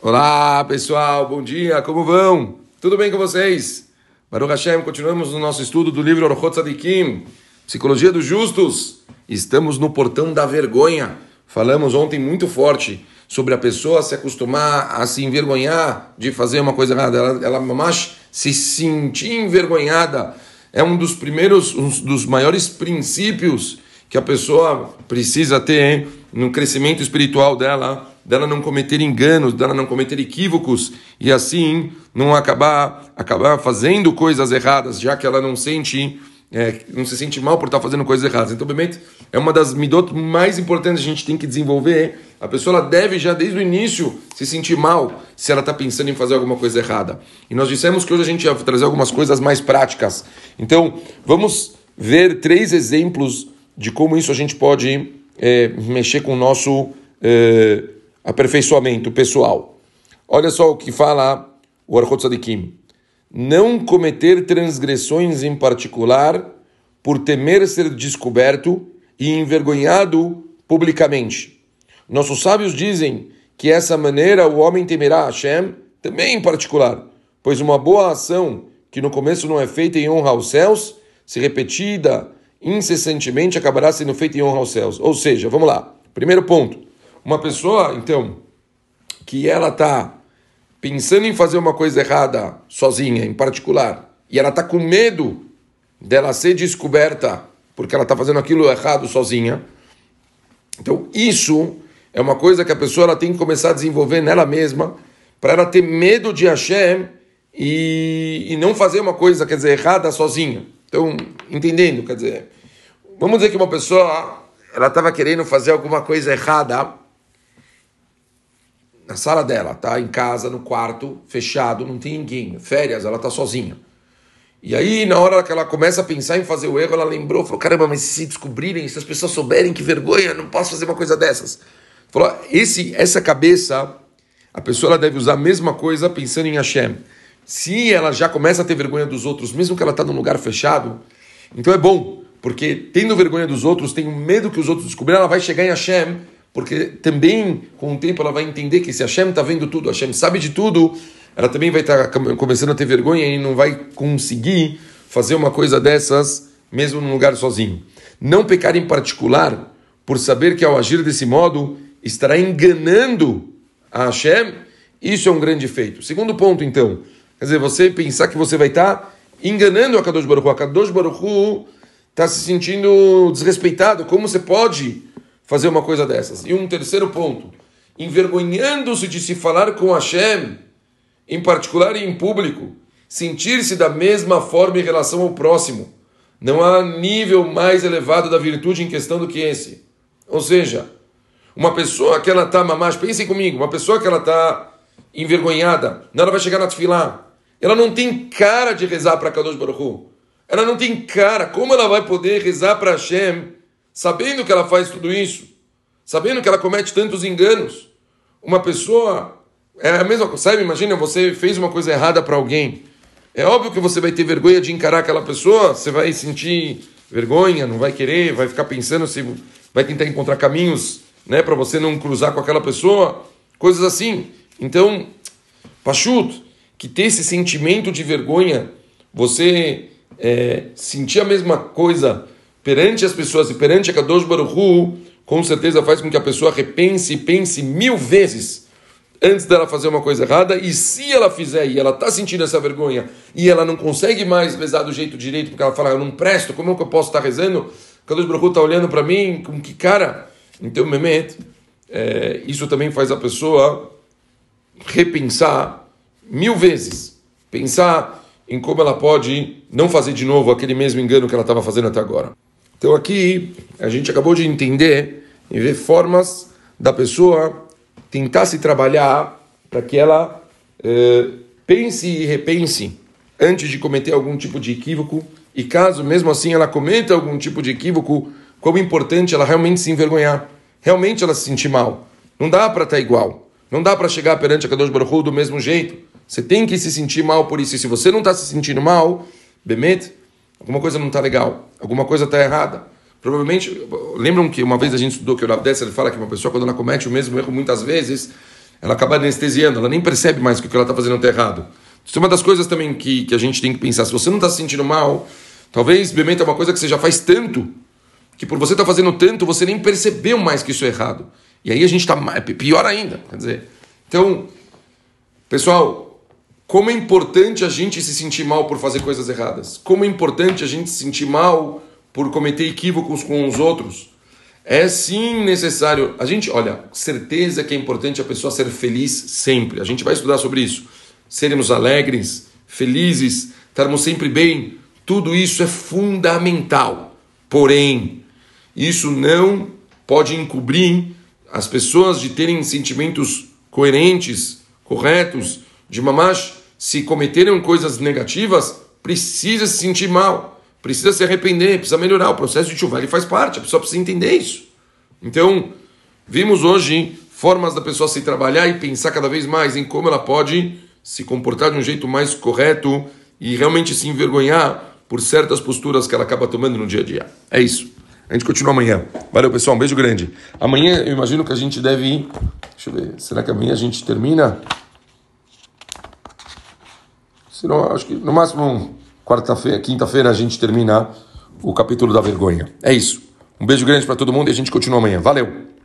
Olá pessoal, bom dia, como vão? Tudo bem com vocês? Baruch Hashem, continuamos no nosso estudo do livro Orchot Tzadikim, Psicologia dos Justos. Estamos no portão da vergonha. Falamos ontem muito forte sobre a pessoa se acostumar a se envergonhar de fazer uma coisa errada. Ela, ela se sentir envergonhada é um dos primeiros, um dos maiores princípios que a pessoa precisa ter hein, no crescimento espiritual dela dela não cometer enganos, dela não cometer equívocos e assim não acabar acabar fazendo coisas erradas, já que ela não sente é, não se sente mal por estar fazendo coisas erradas. Então, obviamente, é uma das midot mais importantes que a gente tem que desenvolver. A pessoa ela deve já desde o início se sentir mal se ela está pensando em fazer alguma coisa errada. E nós dissemos que hoje a gente ia trazer algumas coisas mais práticas. Então, vamos ver três exemplos de como isso a gente pode é, mexer com o nosso é, aperfeiçoamento pessoal. Olha só o que fala o Archot Sadikim. Não cometer transgressões em particular por temer ser descoberto e envergonhado publicamente. Nossos sábios dizem que essa maneira o homem temerá Hashem também em particular, pois uma boa ação que no começo não é feita em honra aos céus, se repetida incessantemente acabará sendo feita em honra aos céus. Ou seja, vamos lá. Primeiro ponto. Uma pessoa, então, que ela está pensando em fazer uma coisa errada sozinha, em particular, e ela está com medo dela ser descoberta porque ela está fazendo aquilo errado sozinha. Então, isso é uma coisa que a pessoa ela tem que começar a desenvolver nela mesma, para ela ter medo de Hashem e, e não fazer uma coisa, quer dizer, errada sozinha. Então, entendendo, quer dizer, vamos dizer que uma pessoa ela estava querendo fazer alguma coisa errada na sala dela, tá? Em casa, no quarto, fechado, não tem ninguém, férias, ela tá sozinha. E aí, na hora que ela começa a pensar em fazer o erro, ela lembrou, falou: caramba, mas se descobrirem, se as pessoas souberem que vergonha, não posso fazer uma coisa dessas. Falou: esse, essa cabeça, a pessoa ela deve usar a mesma coisa pensando em Hashem. Se ela já começa a ter vergonha dos outros, mesmo que ela está num lugar fechado, então é bom, porque tendo vergonha dos outros, tem medo que os outros descobrirem, ela vai chegar em Hashem porque também com o tempo ela vai entender que se Hashem está vendo tudo, Hashem sabe de tudo, ela também vai estar tá começando a ter vergonha e não vai conseguir fazer uma coisa dessas mesmo num lugar sozinho. Não pecar em particular por saber que ao agir desse modo estará enganando a Hashem, isso é um grande feito. Segundo ponto, então, quer dizer, você pensar que você vai estar tá enganando a Kadosh Baruch Hu. A Kadosh Baruch está se sentindo desrespeitado. Como você pode fazer uma coisa dessas. E um terceiro ponto, envergonhando-se de se falar com Hashem, em particular e em público, sentir-se da mesma forma em relação ao próximo. Não há nível mais elevado da virtude em questão do que esse. Ou seja, uma pessoa que ela está mamás, pensem comigo, uma pessoa que ela está envergonhada, ela vai chegar na tefilá, ela não tem cara de rezar para Kadosh Baruch Hu. Ela não tem cara. Como ela vai poder rezar para Hashem sabendo que ela faz tudo isso, sabendo que ela comete tantos enganos, uma pessoa é a mesma coisa, sabe? Imagina, você fez uma coisa errada para alguém. É óbvio que você vai ter vergonha de encarar aquela pessoa, você vai sentir vergonha, não vai querer, vai ficar pensando se vai tentar encontrar caminhos, né, para você não cruzar com aquela pessoa, coisas assim. Então, Pachut, que ter esse sentimento de vergonha, você é, sentir a mesma coisa perante as pessoas e perante a Kadosh Baruch Hu, com certeza faz com que a pessoa repense e pense mil vezes antes dela fazer uma coisa errada, e se ela fizer e ela está sentindo essa vergonha e ela não consegue mais rezar do jeito direito, porque ela fala, eu não presto, como é que eu posso estar tá rezando? Kadosh Baruch Hu está olhando para mim, com que cara? Então, Mehmet, é, isso também faz a pessoa repensar mil vezes, pensar em como ela pode não fazer de novo aquele mesmo engano que ela estava fazendo até agora. Então aqui a gente acabou de entender e ver formas da pessoa tentar se trabalhar para que ela eh, pense e repense antes de cometer algum tipo de equívoco e caso mesmo assim ela cometa algum tipo de equívoco, como importante ela realmente se envergonhar, realmente ela se sentir mal. Não dá para estar tá igual, não dá para chegar perante a Kadosh Baruch Hu do mesmo jeito. Você tem que se sentir mal por isso. E se você não está se sentindo mal, Bemet, alguma coisa não está legal, alguma coisa está errada. Provavelmente, lembram que uma vez a gente estudou que o Rav Dessler fala que uma pessoa, quando ela comete o mesmo erro muitas vezes, ela acaba anestesiando, ela nem percebe mais que o que ela está fazendo está errado. Isso é uma das coisas também que, que a gente tem que pensar. Se você não está se sentindo mal, talvez bebimento é uma coisa que você já faz tanto, que por você estar tá fazendo tanto, você nem percebeu mais que isso é errado. E aí a gente está pior ainda. Quer dizer, então, pessoal, como é importante a gente se sentir mal por fazer coisas erradas. Como é importante a gente se sentir mal por cometer equívocos com os outros. É sim necessário. A gente, olha, certeza que é importante a pessoa ser feliz sempre. A gente vai estudar sobre isso. Seremos alegres, felizes, estarmos sempre bem. Tudo isso é fundamental. Porém, isso não pode encobrir as pessoas de terem sentimentos coerentes, corretos, de mamash, se cometeram coisas negativas, precisa se sentir mal, precisa se arrepender, precisa melhorar. O processo de chuva ele faz parte, a pessoa precisa entender isso. Então, vimos hoje formas da pessoa se trabalhar e pensar cada vez mais em como ela pode se comportar de um jeito mais correto e realmente se envergonhar por certas posturas que ela acaba tomando no dia a dia. É isso. A gente continua amanhã. Valeu, pessoal. Um beijo grande. Amanhã eu imagino que a gente deve. Deixa eu ver. Será que amanhã a gente termina? Se não, acho que no máximo quarta-feira, quinta-feira a gente termina o capítulo da vergonha. É isso. Um beijo grande para todo mundo e a gente continua amanhã. Valeu!